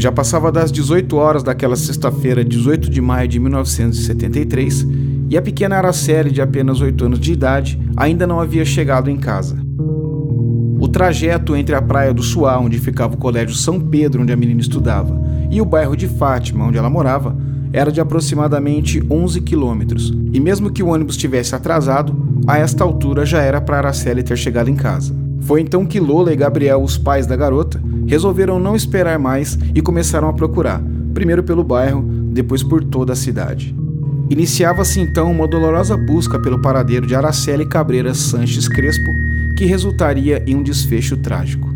Já passava das 18 horas daquela sexta-feira, 18 de maio de 1973, e a pequena Araceli, de apenas 8 anos de idade, ainda não havia chegado em casa. O trajeto entre a praia do Suá, onde ficava o colégio São Pedro, onde a menina estudava, e o bairro de Fátima, onde ela morava, era de aproximadamente 11 quilômetros, e mesmo que o ônibus tivesse atrasado, a esta altura já era para Araceli ter chegado em casa. Foi então que Lola e Gabriel, os pais da garota, resolveram não esperar mais e começaram a procurar, primeiro pelo bairro, depois por toda a cidade. Iniciava-se então uma dolorosa busca pelo paradeiro de Araceli Cabreira Sanches Crespo, que resultaria em um desfecho trágico.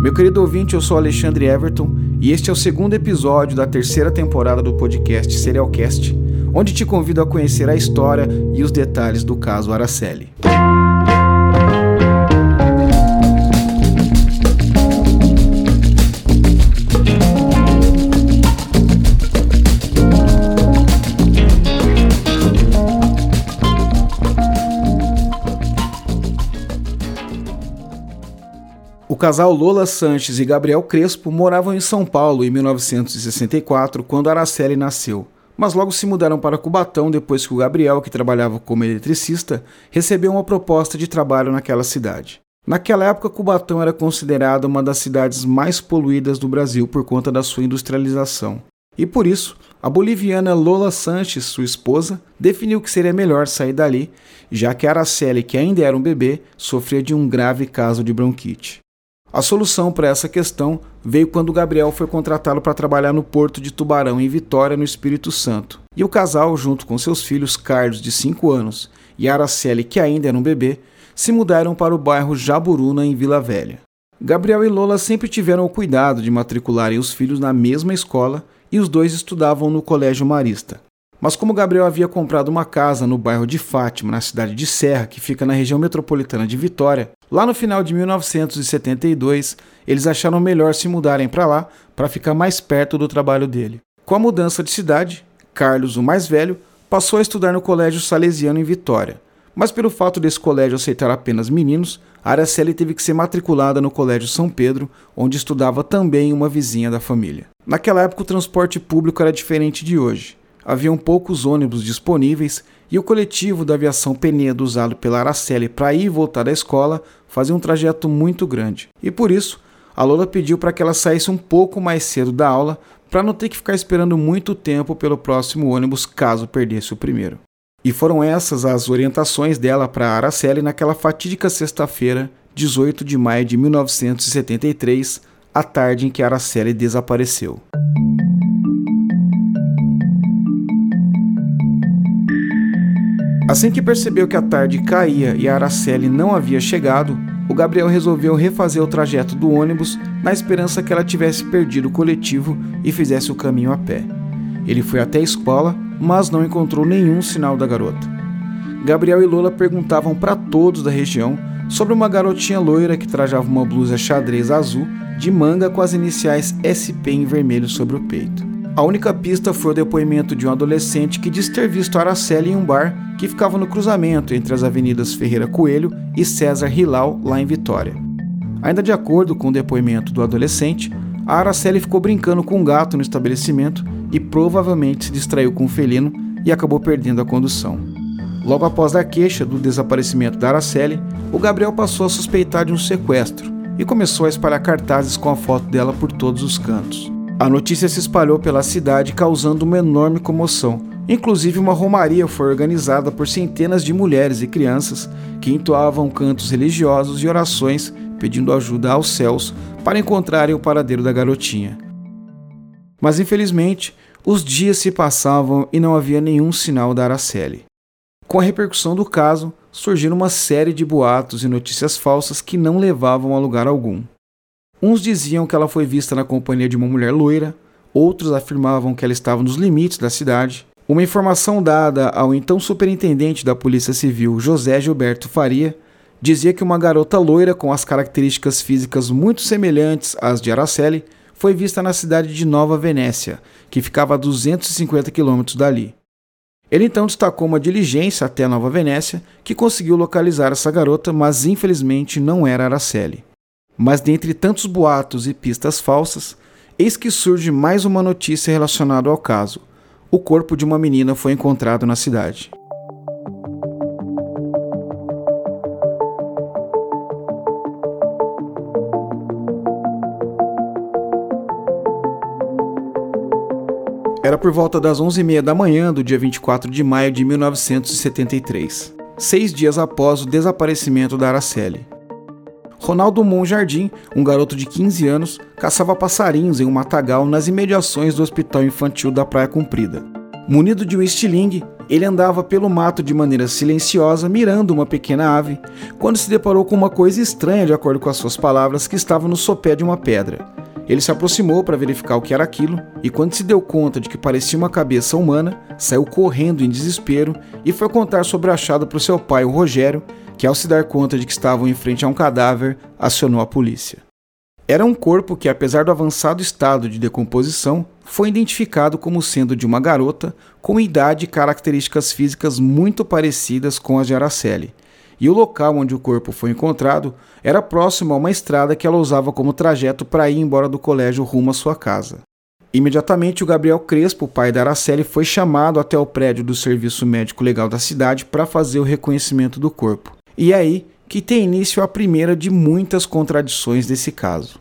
Meu querido ouvinte, eu sou Alexandre Everton e este é o segundo episódio da terceira temporada do podcast Serialcast, onde te convido a conhecer a história e os detalhes do caso Araceli. Casal Lola Sanches e Gabriel Crespo moravam em São Paulo em 1964, quando Araceli nasceu, mas logo se mudaram para Cubatão depois que o Gabriel, que trabalhava como eletricista, recebeu uma proposta de trabalho naquela cidade. Naquela época, Cubatão era considerada uma das cidades mais poluídas do Brasil por conta da sua industrialização. E por isso, a boliviana Lola Sanches, sua esposa, definiu que seria melhor sair dali, já que Araceli, que ainda era um bebê, sofria de um grave caso de bronquite. A solução para essa questão veio quando Gabriel foi contratado para trabalhar no porto de Tubarão, em Vitória, no Espírito Santo. E o casal, junto com seus filhos Carlos, de 5 anos, e Araceli, que ainda era um bebê, se mudaram para o bairro Jaburuna, em Vila Velha. Gabriel e Lola sempre tiveram o cuidado de matricularem os filhos na mesma escola e os dois estudavam no Colégio Marista. Mas como Gabriel havia comprado uma casa no bairro de Fátima, na cidade de Serra, que fica na região metropolitana de Vitória, lá no final de 1972, eles acharam melhor se mudarem para lá para ficar mais perto do trabalho dele. Com a mudança de cidade, Carlos, o mais velho, passou a estudar no Colégio Salesiano em Vitória. Mas pelo fato desse colégio aceitar apenas meninos, Araceli teve que ser matriculada no Colégio São Pedro, onde estudava também uma vizinha da família. Naquela época o transporte público era diferente de hoje haviam poucos ônibus disponíveis e o coletivo da aviação Penedo usado pela Araceli para ir e voltar da escola fazia um trajeto muito grande. E por isso, a Lola pediu para que ela saísse um pouco mais cedo da aula para não ter que ficar esperando muito tempo pelo próximo ônibus caso perdesse o primeiro. E foram essas as orientações dela para Araceli naquela fatídica sexta-feira, 18 de maio de 1973, a tarde em que Araceli desapareceu. Assim que percebeu que a tarde caía e a Araceli não havia chegado, o Gabriel resolveu refazer o trajeto do ônibus na esperança que ela tivesse perdido o coletivo e fizesse o caminho a pé. Ele foi até a escola, mas não encontrou nenhum sinal da garota. Gabriel e Lola perguntavam para todos da região sobre uma garotinha loira que trajava uma blusa xadrez azul de manga com as iniciais SP em vermelho sobre o peito. A única pista foi o depoimento de um adolescente que disse ter visto Araceli em um bar que ficava no cruzamento entre as avenidas Ferreira Coelho e César Hilal, lá em Vitória. Ainda de acordo com o depoimento do adolescente, a Araceli ficou brincando com um gato no estabelecimento e provavelmente se distraiu com o felino e acabou perdendo a condução. Logo após a queixa do desaparecimento da Araceli, o Gabriel passou a suspeitar de um sequestro e começou a espalhar cartazes com a foto dela por todos os cantos. A notícia se espalhou pela cidade, causando uma enorme comoção. Inclusive, uma romaria foi organizada por centenas de mulheres e crianças que entoavam cantos religiosos e orações pedindo ajuda aos céus para encontrarem o paradeiro da garotinha. Mas infelizmente, os dias se passavam e não havia nenhum sinal da Araceli. Com a repercussão do caso, surgiram uma série de boatos e notícias falsas que não levavam a lugar algum. Uns diziam que ela foi vista na companhia de uma mulher loira, outros afirmavam que ela estava nos limites da cidade. Uma informação dada ao então superintendente da Polícia Civil, José Gilberto Faria, dizia que uma garota loira com as características físicas muito semelhantes às de Araceli foi vista na cidade de Nova Venécia, que ficava a 250 quilômetros dali. Ele então destacou uma diligência até Nova Venécia que conseguiu localizar essa garota, mas infelizmente não era Araceli. Mas dentre tantos boatos e pistas falsas, Eis que surge mais uma notícia relacionada ao caso. O corpo de uma menina foi encontrado na cidade. Era por volta das 11h30 da manhã do dia 24 de maio de 1973, seis dias após o desaparecimento da Araceli. Ronaldo Monjardim, um garoto de 15 anos, caçava passarinhos em um matagal nas imediações do Hospital Infantil da Praia Comprida. Munido de um estilingue, ele andava pelo mato de maneira silenciosa, mirando uma pequena ave, quando se deparou com uma coisa estranha, de acordo com as suas palavras, que estava no sopé de uma pedra. Ele se aproximou para verificar o que era aquilo e, quando se deu conta de que parecia uma cabeça humana, saiu correndo em desespero e foi contar sobre o achado para o seu pai, o Rogério, que, ao se dar conta de que estavam em frente a um cadáver, acionou a polícia. Era um corpo que, apesar do avançado estado de decomposição, foi identificado como sendo de uma garota com idade e características físicas muito parecidas com as de Araceli, e o local onde o corpo foi encontrado era próximo a uma estrada que ela usava como trajeto para ir embora do colégio rumo à sua casa. Imediatamente, o Gabriel Crespo, pai da Araceli, foi chamado até o prédio do Serviço Médico Legal da cidade para fazer o reconhecimento do corpo. E é aí que tem início a primeira de muitas contradições desse caso.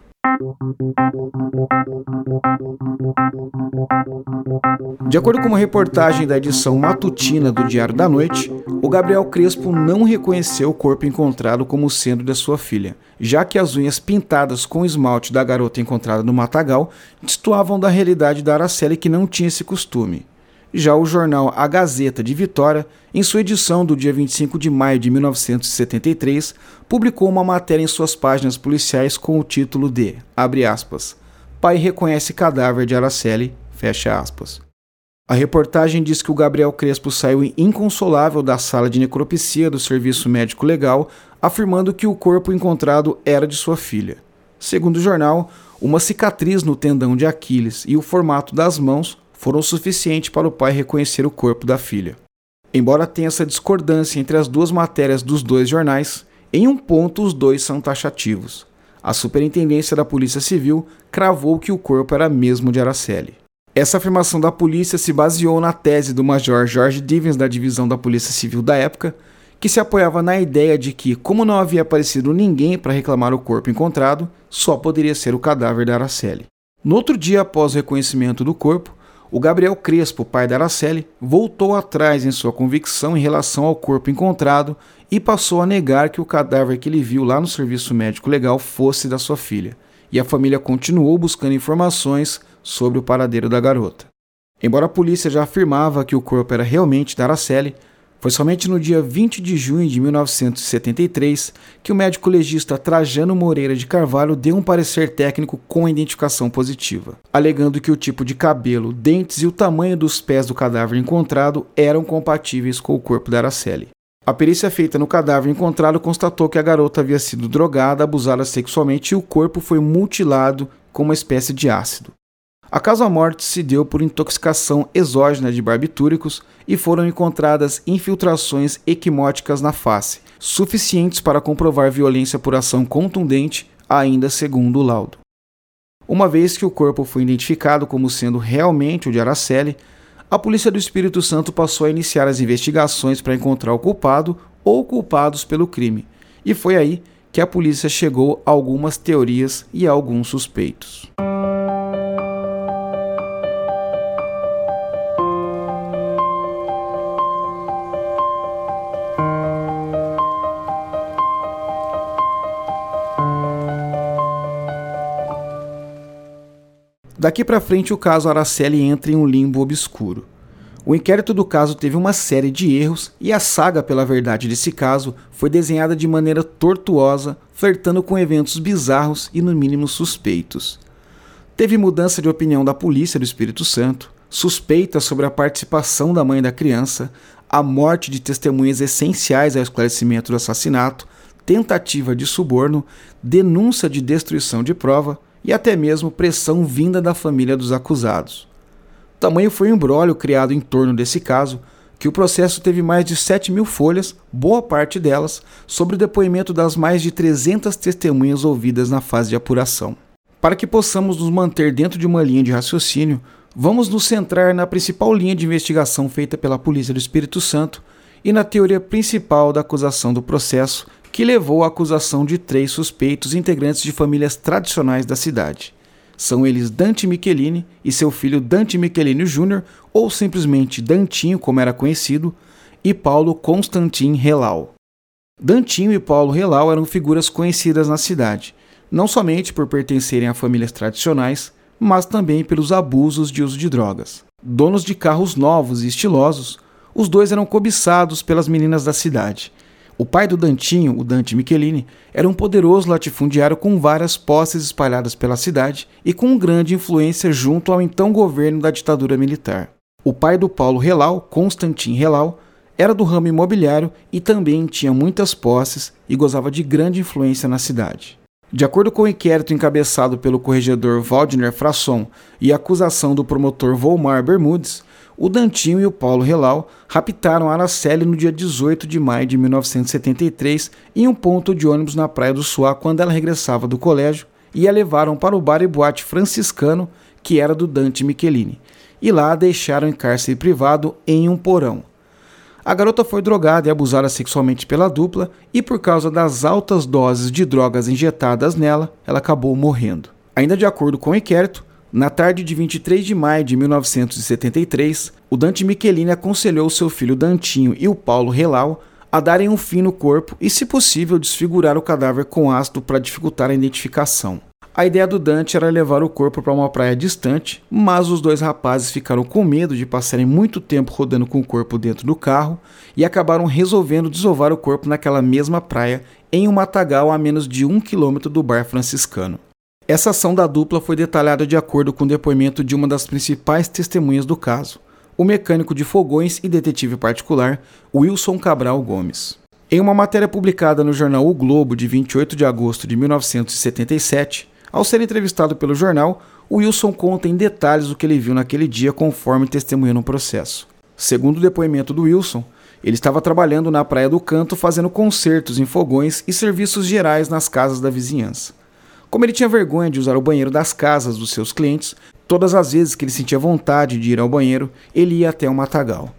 De acordo com uma reportagem da edição matutina do Diário da Noite, o Gabriel Crespo não reconheceu o corpo encontrado como sendo da sua filha, já que as unhas pintadas com esmalte da garota encontrada no matagal destoavam da realidade da Araceli que não tinha esse costume. Já o jornal A Gazeta de Vitória, em sua edição do dia 25 de maio de 1973, publicou uma matéria em suas páginas policiais com o título de, aspas, Pai reconhece cadáver de Araceli. A reportagem diz que o Gabriel Crespo saiu inconsolável da sala de necropsia do Serviço Médico Legal, afirmando que o corpo encontrado era de sua filha. Segundo o jornal, uma cicatriz no tendão de Aquiles e o formato das mãos foram suficientes para o pai reconhecer o corpo da filha. Embora tenha essa discordância entre as duas matérias dos dois jornais, em um ponto os dois são taxativos. A Superintendência da Polícia Civil cravou que o corpo era mesmo de Araceli. Essa afirmação da polícia se baseou na tese do Major George Divens da Divisão da Polícia Civil da época, que se apoiava na ideia de que, como não havia aparecido ninguém para reclamar o corpo encontrado, só poderia ser o cadáver da Araceli. No outro dia após o reconhecimento do corpo, o Gabriel Crespo, pai da Araceli, voltou atrás em sua convicção em relação ao corpo encontrado e passou a negar que o cadáver que ele viu lá no serviço médico legal fosse da sua filha. E a família continuou buscando informações sobre o paradeiro da garota. Embora a polícia já afirmava que o corpo era realmente da Araceli, foi somente no dia 20 de junho de 1973 que o médico legista Trajano Moreira de Carvalho deu um parecer técnico com identificação positiva, alegando que o tipo de cabelo, dentes e o tamanho dos pés do cadáver encontrado eram compatíveis com o corpo da Araceli. A perícia feita no cadáver encontrado constatou que a garota havia sido drogada, abusada sexualmente e o corpo foi mutilado com uma espécie de ácido. A causa-morte se deu por intoxicação exógena de barbitúricos e foram encontradas infiltrações equimóticas na face, suficientes para comprovar violência por ação contundente, ainda segundo o laudo. Uma vez que o corpo foi identificado como sendo realmente o de Araceli, a polícia do Espírito Santo passou a iniciar as investigações para encontrar o culpado ou culpados pelo crime, e foi aí que a polícia chegou a algumas teorias e a alguns suspeitos. Daqui para frente, o caso Araceli entra em um limbo obscuro. O inquérito do caso teve uma série de erros e a saga pela verdade desse caso foi desenhada de maneira tortuosa, flertando com eventos bizarros e, no mínimo, suspeitos. Teve mudança de opinião da polícia do Espírito Santo, suspeita sobre a participação da mãe da criança, a morte de testemunhas essenciais ao esclarecimento do assassinato, tentativa de suborno, denúncia de destruição de prova, e até mesmo pressão vinda da família dos acusados. Tamanho foi o embrólio criado em torno desse caso que o processo teve mais de 7 mil folhas, boa parte delas, sobre o depoimento das mais de 300 testemunhas ouvidas na fase de apuração. Para que possamos nos manter dentro de uma linha de raciocínio, vamos nos centrar na principal linha de investigação feita pela Polícia do Espírito Santo e na teoria principal da acusação do processo que levou à acusação de três suspeitos integrantes de famílias tradicionais da cidade. São eles Dante Michelini e seu filho Dante Michelini Jr., ou simplesmente Dantinho, como era conhecido, e Paulo Constantin Relau. Dantinho e Paulo Relau eram figuras conhecidas na cidade, não somente por pertencerem a famílias tradicionais, mas também pelos abusos de uso de drogas. Donos de carros novos e estilosos, os dois eram cobiçados pelas meninas da cidade. O pai do Dantinho, o Dante Michelini, era um poderoso latifundiário com várias posses espalhadas pela cidade e com grande influência junto ao então governo da ditadura militar. O pai do Paulo Relau, Constantin Relau, era do ramo imobiliário e também tinha muitas posses e gozava de grande influência na cidade. De acordo com o inquérito encabeçado pelo corregedor Waldner Frasson e a acusação do promotor Volmar Bermudes, o Dantinho e o Paulo Relau raptaram Araceli no dia 18 de maio de 1973 em um ponto de ônibus na Praia do Suá quando ela regressava do colégio e a levaram para o bar e boate franciscano que era do Dante Michelini, e lá a deixaram em cárcere privado em um porão. A garota foi drogada e abusada sexualmente pela dupla, e por causa das altas doses de drogas injetadas nela, ela acabou morrendo. Ainda de acordo com o inquérito, na tarde de 23 de maio de 1973, o Dante Michelini aconselhou seu filho Dantinho e o Paulo Relau a darem um fim no corpo e, se possível, desfigurar o cadáver com ácido para dificultar a identificação. A ideia do Dante era levar o corpo para uma praia distante, mas os dois rapazes ficaram com medo de passarem muito tempo rodando com o corpo dentro do carro e acabaram resolvendo desovar o corpo naquela mesma praia, em um matagal a menos de um quilômetro do bar franciscano. Essa ação da dupla foi detalhada de acordo com o depoimento de uma das principais testemunhas do caso, o mecânico de fogões e detetive particular Wilson Cabral Gomes. Em uma matéria publicada no jornal O Globo de 28 de agosto de 1977, ao ser entrevistado pelo jornal, Wilson conta em detalhes o que ele viu naquele dia conforme testemunhou no processo. Segundo o depoimento do Wilson, ele estava trabalhando na Praia do Canto fazendo concertos em fogões e serviços gerais nas casas da vizinhança. Como ele tinha vergonha de usar o banheiro das casas dos seus clientes, todas as vezes que ele sentia vontade de ir ao banheiro, ele ia até o matagal.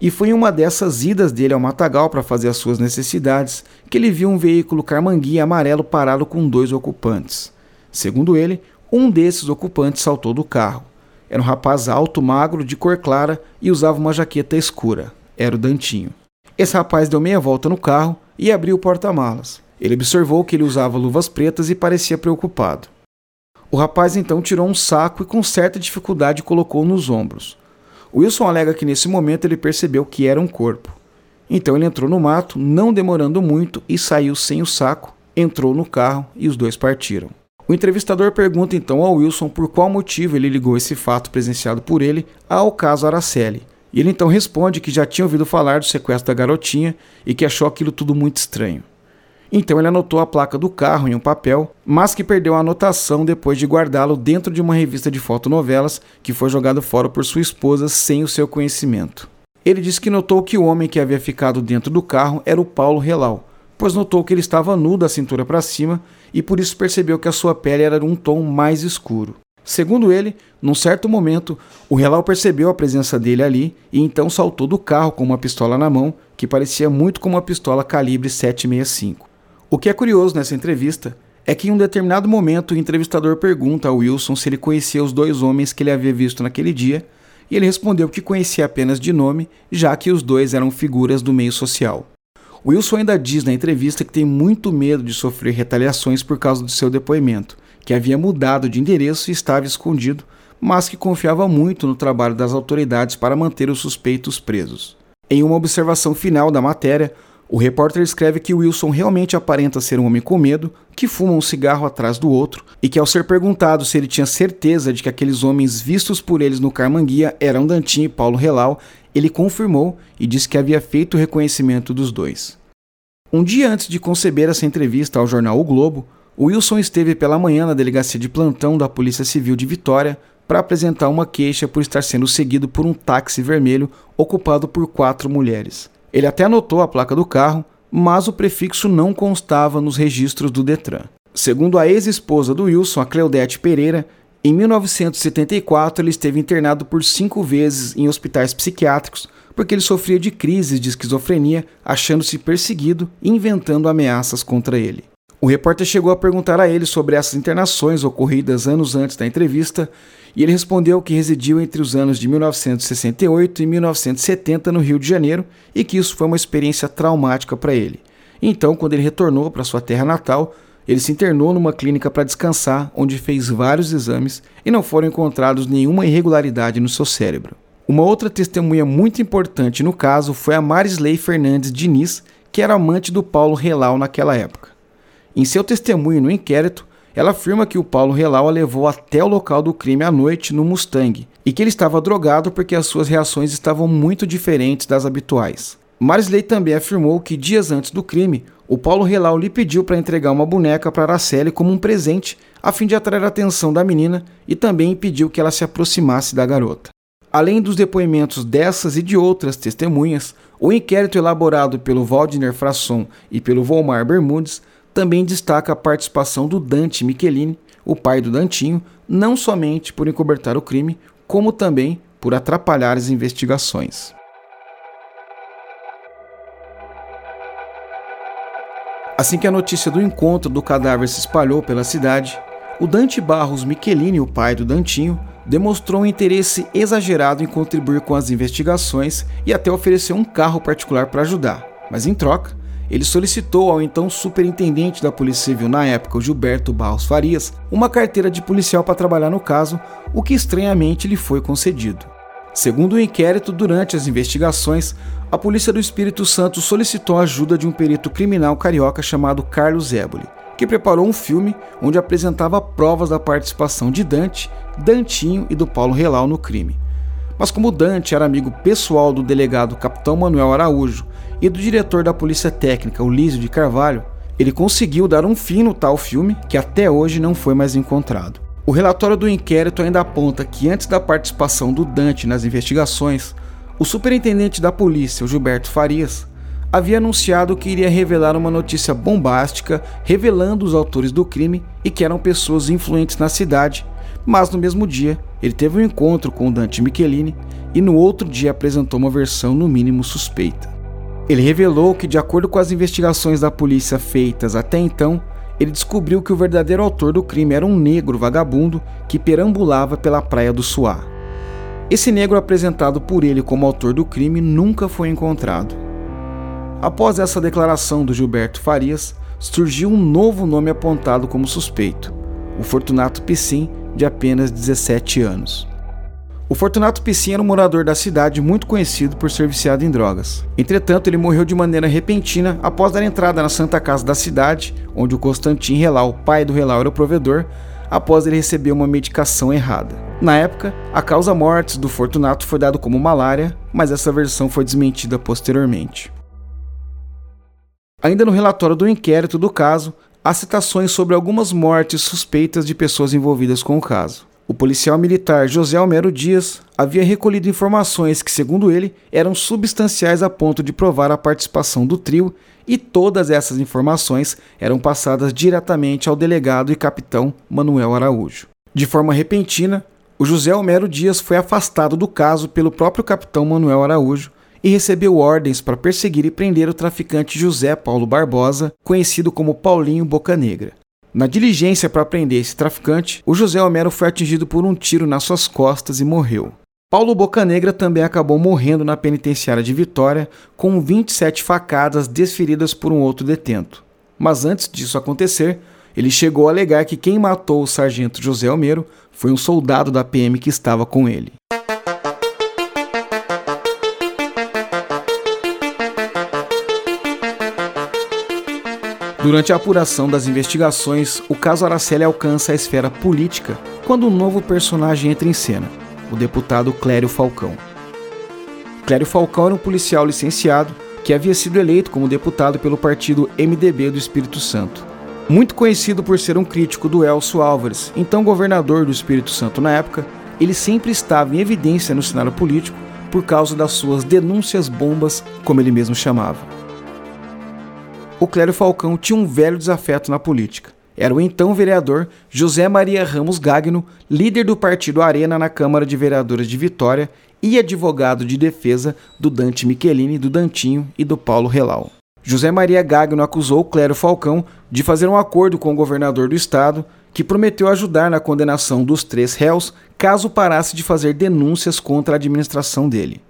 E foi em uma dessas idas dele ao matagal para fazer as suas necessidades que ele viu um veículo carmanguia amarelo parado com dois ocupantes. Segundo ele, um desses ocupantes saltou do carro. Era um rapaz alto, magro, de cor clara e usava uma jaqueta escura. Era o Dantinho. Esse rapaz deu meia volta no carro e abriu o porta-malas. Ele observou que ele usava luvas pretas e parecia preocupado. O rapaz então tirou um saco e com certa dificuldade colocou nos ombros. Wilson alega que nesse momento ele percebeu que era um corpo. Então ele entrou no mato, não demorando muito, e saiu sem o saco, entrou no carro e os dois partiram. O entrevistador pergunta então ao Wilson por qual motivo ele ligou esse fato presenciado por ele ao caso Araceli. E ele então responde que já tinha ouvido falar do sequestro da garotinha e que achou aquilo tudo muito estranho. Então ele anotou a placa do carro em um papel, mas que perdeu a anotação depois de guardá-lo dentro de uma revista de fotonovelas que foi jogado fora por sua esposa sem o seu conhecimento. Ele disse que notou que o homem que havia ficado dentro do carro era o Paulo Relau, pois notou que ele estava nu da cintura para cima e por isso percebeu que a sua pele era de um tom mais escuro. Segundo ele, num certo momento, o Relau percebeu a presença dele ali e então saltou do carro com uma pistola na mão, que parecia muito como uma pistola calibre 765. O que é curioso nessa entrevista é que em um determinado momento o entrevistador pergunta a Wilson se ele conhecia os dois homens que ele havia visto naquele dia, e ele respondeu que conhecia apenas de nome, já que os dois eram figuras do meio social. Wilson ainda diz na entrevista que tem muito medo de sofrer retaliações por causa do seu depoimento, que havia mudado de endereço e estava escondido, mas que confiava muito no trabalho das autoridades para manter os suspeitos presos. Em uma observação final da matéria, o repórter escreve que Wilson realmente aparenta ser um homem com medo, que fuma um cigarro atrás do outro e que, ao ser perguntado se ele tinha certeza de que aqueles homens vistos por eles no Carmanguia eram Dantinho e Paulo Relau, ele confirmou e disse que havia feito o reconhecimento dos dois. Um dia antes de conceber essa entrevista ao jornal O Globo, Wilson esteve pela manhã na delegacia de plantão da Polícia Civil de Vitória para apresentar uma queixa por estar sendo seguido por um táxi vermelho ocupado por quatro mulheres. Ele até anotou a placa do carro, mas o prefixo não constava nos registros do Detran. Segundo a ex-esposa do Wilson, a Cleodete Pereira, em 1974 ele esteve internado por cinco vezes em hospitais psiquiátricos porque ele sofria de crises de esquizofrenia, achando-se perseguido e inventando ameaças contra ele. O repórter chegou a perguntar a ele sobre essas internações ocorridas anos antes da entrevista e ele respondeu que residiu entre os anos de 1968 e 1970 no Rio de Janeiro e que isso foi uma experiência traumática para ele. Então, quando ele retornou para sua terra natal, ele se internou numa clínica para descansar, onde fez vários exames e não foram encontrados nenhuma irregularidade no seu cérebro. Uma outra testemunha muito importante no caso foi a Marisley Fernandes Diniz, que era amante do Paulo Relau naquela época. Em seu testemunho no inquérito, ela afirma que o Paulo Relau a levou até o local do crime à noite no Mustang e que ele estava drogado porque as suas reações estavam muito diferentes das habituais. Marisley também afirmou que dias antes do crime, o Paulo Relau lhe pediu para entregar uma boneca para Araceli como um presente, a fim de atrair a atenção da menina e também pediu que ela se aproximasse da garota. Além dos depoimentos dessas e de outras testemunhas, o inquérito elaborado pelo Waldner Frasson e pelo Volmar Bermudes também destaca a participação do Dante Michelini, o pai do Dantinho, não somente por encobertar o crime, como também por atrapalhar as investigações. Assim que a notícia do encontro do cadáver se espalhou pela cidade, o Dante Barros Michelini, o pai do Dantinho, demonstrou um interesse exagerado em contribuir com as investigações e até ofereceu um carro particular para ajudar, mas em troca, ele solicitou ao então superintendente da Polícia Civil na época, Gilberto Barros Farias, uma carteira de policial para trabalhar no caso, o que estranhamente lhe foi concedido. Segundo o inquérito, durante as investigações, a Polícia do Espírito Santo solicitou a ajuda de um perito criminal carioca chamado Carlos Éboli, que preparou um filme onde apresentava provas da participação de Dante, Dantinho e do Paulo Relau no crime. Mas como Dante era amigo pessoal do delegado Capitão Manuel Araújo e do diretor da Polícia Técnica, Ulísio de Carvalho, ele conseguiu dar um fim no tal filme que até hoje não foi mais encontrado. O relatório do inquérito ainda aponta que antes da participação do Dante nas investigações, o superintendente da polícia, Gilberto Farias, havia anunciado que iria revelar uma notícia bombástica revelando os autores do crime e que eram pessoas influentes na cidade, mas no mesmo dia ele teve um encontro com Dante Michelini e no outro dia apresentou uma versão no mínimo suspeita. Ele revelou que, de acordo com as investigações da polícia feitas até então, ele descobriu que o verdadeiro autor do crime era um negro vagabundo que perambulava pela praia do Suá. Esse negro apresentado por ele como autor do crime nunca foi encontrado. Após essa declaração do Gilberto Farias, surgiu um novo nome apontado como suspeito: o Fortunato Piscin, de apenas 17 anos. O Fortunato Piscin era um morador da cidade muito conhecido por ser viciado em drogas. Entretanto, ele morreu de maneira repentina após dar entrada na Santa Casa da cidade, onde o Constantin Relau, pai do Relau, era o provedor, após ele receber uma medicação errada. Na época, a causa mortes do Fortunato foi dado como malária, mas essa versão foi desmentida posteriormente. Ainda no relatório do inquérito do caso, há citações sobre algumas mortes suspeitas de pessoas envolvidas com o caso. O policial militar José Almero Dias havia recolhido informações que, segundo ele, eram substanciais a ponto de provar a participação do trio, e todas essas informações eram passadas diretamente ao delegado e capitão Manuel Araújo. De forma repentina, o José Almero Dias foi afastado do caso pelo próprio capitão Manuel Araújo, e recebeu ordens para perseguir e prender o traficante José Paulo Barbosa, conhecido como Paulinho Boca Negra. Na diligência para prender esse traficante, o José Homero foi atingido por um tiro nas suas costas e morreu. Paulo Bocanegra também acabou morrendo na penitenciária de Vitória com 27 facadas desferidas por um outro detento. Mas antes disso acontecer, ele chegou a alegar que quem matou o sargento José Homero foi um soldado da PM que estava com ele. Durante a apuração das investigações, o caso Araceli alcança a esfera política quando um novo personagem entra em cena, o deputado Clério Falcão. Clério Falcão era um policial licenciado que havia sido eleito como deputado pelo partido MDB do Espírito Santo. Muito conhecido por ser um crítico do Elcio Álvares, então governador do Espírito Santo na época, ele sempre estava em evidência no cenário político por causa das suas denúncias bombas, como ele mesmo chamava o Clério Falcão tinha um velho desafeto na política. era o então vereador José Maria Ramos Gagno, líder do partido Arena na Câmara de Vereadores de Vitória e advogado de defesa do Dante Michelini, do Dantinho e do Paulo Relau. José Maria Gagno acusou Clério Falcão de fazer um acordo com o governador do estado, que prometeu ajudar na condenação dos três réus caso parasse de fazer denúncias contra a administração dele.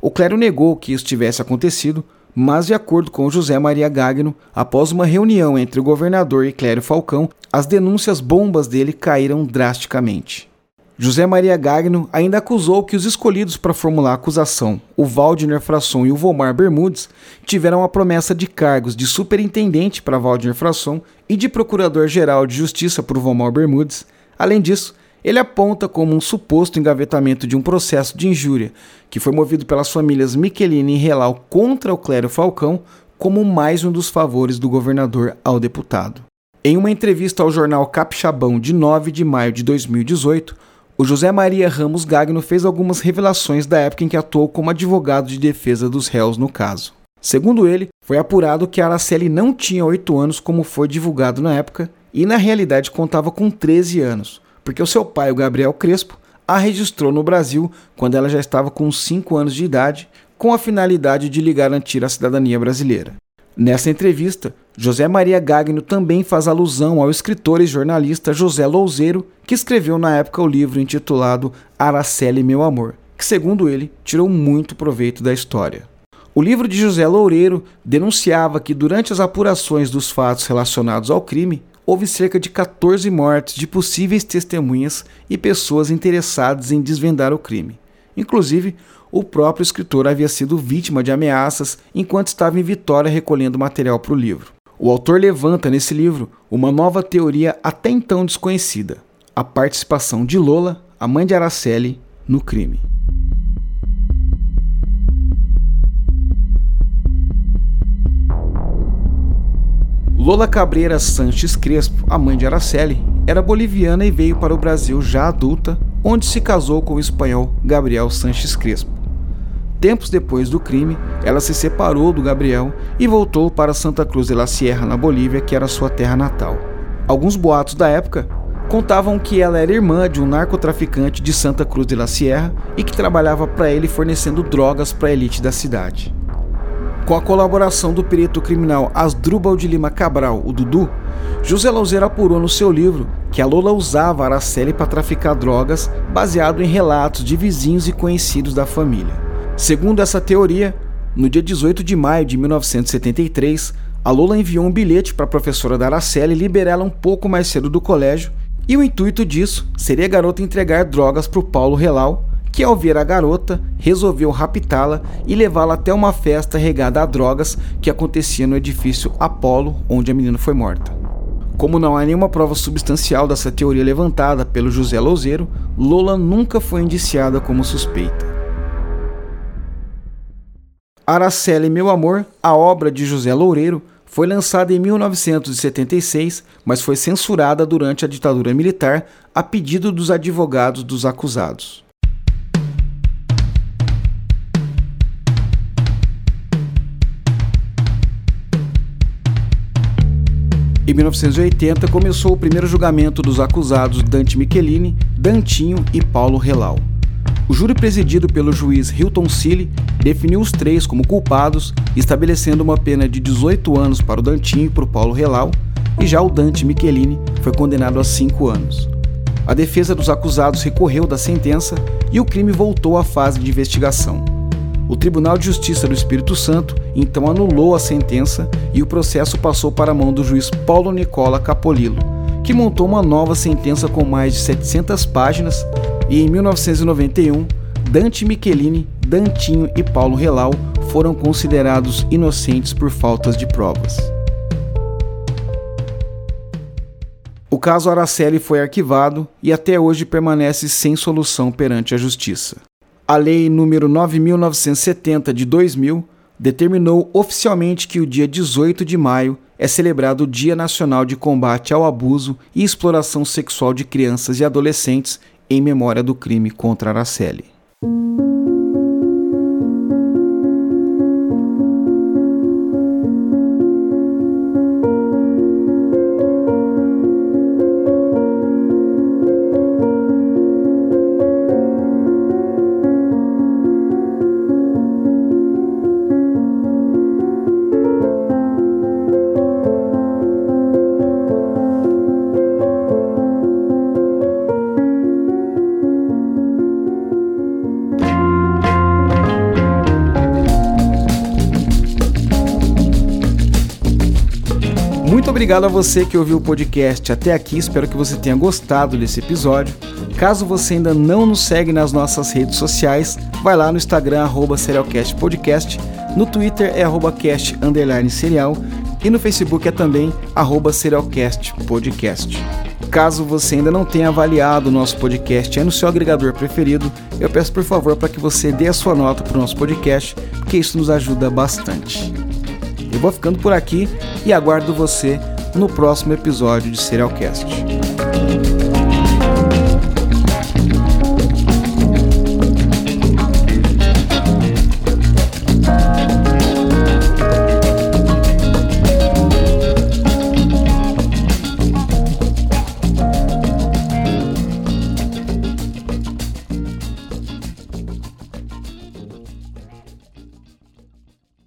O Clério negou que isso tivesse acontecido, mas, de acordo com José Maria Gagno, após uma reunião entre o governador e Clério Falcão, as denúncias bombas dele caíram drasticamente. José Maria Gagno ainda acusou que os escolhidos para formular a acusação, o Valdiner Frasson e o Vomar Bermudes, tiveram a promessa de cargos de superintendente para Valdiner Frasson e de procurador-geral de justiça para o Vomar Bermudes. Além disso, ele aponta como um suposto engavetamento de um processo de injúria que foi movido pelas famílias Michelini e Relau contra o Clério Falcão como mais um dos favores do governador ao deputado. Em uma entrevista ao jornal Capixabão de 9 de maio de 2018, o José Maria Ramos Gagno fez algumas revelações da época em que atuou como advogado de defesa dos réus no caso. Segundo ele, foi apurado que Araceli não tinha 8 anos como foi divulgado na época e na realidade contava com 13 anos, porque o seu pai, o Gabriel Crespo, a registrou no Brasil quando ela já estava com 5 anos de idade, com a finalidade de lhe garantir a cidadania brasileira. Nessa entrevista, José Maria Gagno também faz alusão ao escritor e jornalista José Louzeiro, que escreveu na época o livro intitulado Araceli Meu Amor, que, segundo ele, tirou muito proveito da história. O livro de José Loureiro denunciava que, durante as apurações dos fatos relacionados ao crime, houve cerca de 14 mortes de possíveis testemunhas e pessoas interessadas em desvendar o crime. Inclusive, o próprio escritor havia sido vítima de ameaças enquanto estava em Vitória recolhendo material para o livro. O autor levanta nesse livro uma nova teoria até então desconhecida: a participação de Lola, a mãe de Araceli, no crime. Lola Cabreira Sanches Crespo, a mãe de Araceli, era boliviana e veio para o Brasil já adulta, onde se casou com o espanhol Gabriel Sanches Crespo. Tempos depois do crime, ela se separou do Gabriel e voltou para Santa Cruz de la Sierra, na Bolívia, que era sua terra natal. Alguns boatos da época contavam que ela era irmã de um narcotraficante de Santa Cruz de la Sierra e que trabalhava para ele fornecendo drogas para a elite da cidade. Com a colaboração do perito criminal Asdrubal de Lima Cabral, o Dudu, José Lauzeiro apurou no seu livro que a Lola usava Araceli para traficar drogas baseado em relatos de vizinhos e conhecidos da família. Segundo essa teoria, no dia 18 de maio de 1973, a Lola enviou um bilhete para a professora da Araceli liberá-la um pouco mais cedo do colégio, e o intuito disso seria a garota entregar drogas para o Paulo Relau, que ao ver a garota, resolveu raptá-la e levá-la até uma festa regada a drogas que acontecia no edifício Apollo, onde a menina foi morta. Como não há nenhuma prova substancial dessa teoria levantada pelo José Louzeiro, Lola nunca foi indiciada como suspeita. Araceli Meu Amor, a obra de José Loureiro, foi lançada em 1976, mas foi censurada durante a ditadura militar a pedido dos advogados dos acusados. Em 1980 começou o primeiro julgamento dos acusados Dante Michelini, Dantinho e Paulo Relau. O júri presidido pelo juiz Hilton Cille definiu os três como culpados, estabelecendo uma pena de 18 anos para o Dantinho e para o Paulo Relau, e já o Dante Michelini foi condenado a 5 anos. A defesa dos acusados recorreu da sentença e o crime voltou à fase de investigação. O Tribunal de Justiça do Espírito Santo então anulou a sentença e o processo passou para a mão do juiz Paulo Nicola Capolilo, que montou uma nova sentença com mais de 700 páginas e em 1991, Dante Michelini, Dantinho e Paulo Relau foram considerados inocentes por faltas de provas. O caso Araceli foi arquivado e até hoje permanece sem solução perante a justiça. A Lei número 9970 de 2000 determinou oficialmente que o dia 18 de maio é celebrado o Dia Nacional de Combate ao Abuso e Exploração Sexual de Crianças e Adolescentes em memória do crime contra Araceli. Obrigado a você que ouviu o podcast até aqui, espero que você tenha gostado desse episódio. Caso você ainda não nos segue nas nossas redes sociais, vai lá no Instagram, arroba serialcastpodcast, no Twitter é arroba cast, serial, e no Facebook é também arroba serialcastpodcast. Caso você ainda não tenha avaliado o nosso podcast no seu agregador preferido, eu peço por favor para que você dê a sua nota para o nosso podcast, porque isso nos ajuda bastante. Eu vou ficando por aqui e aguardo você no próximo episódio de Serialcast.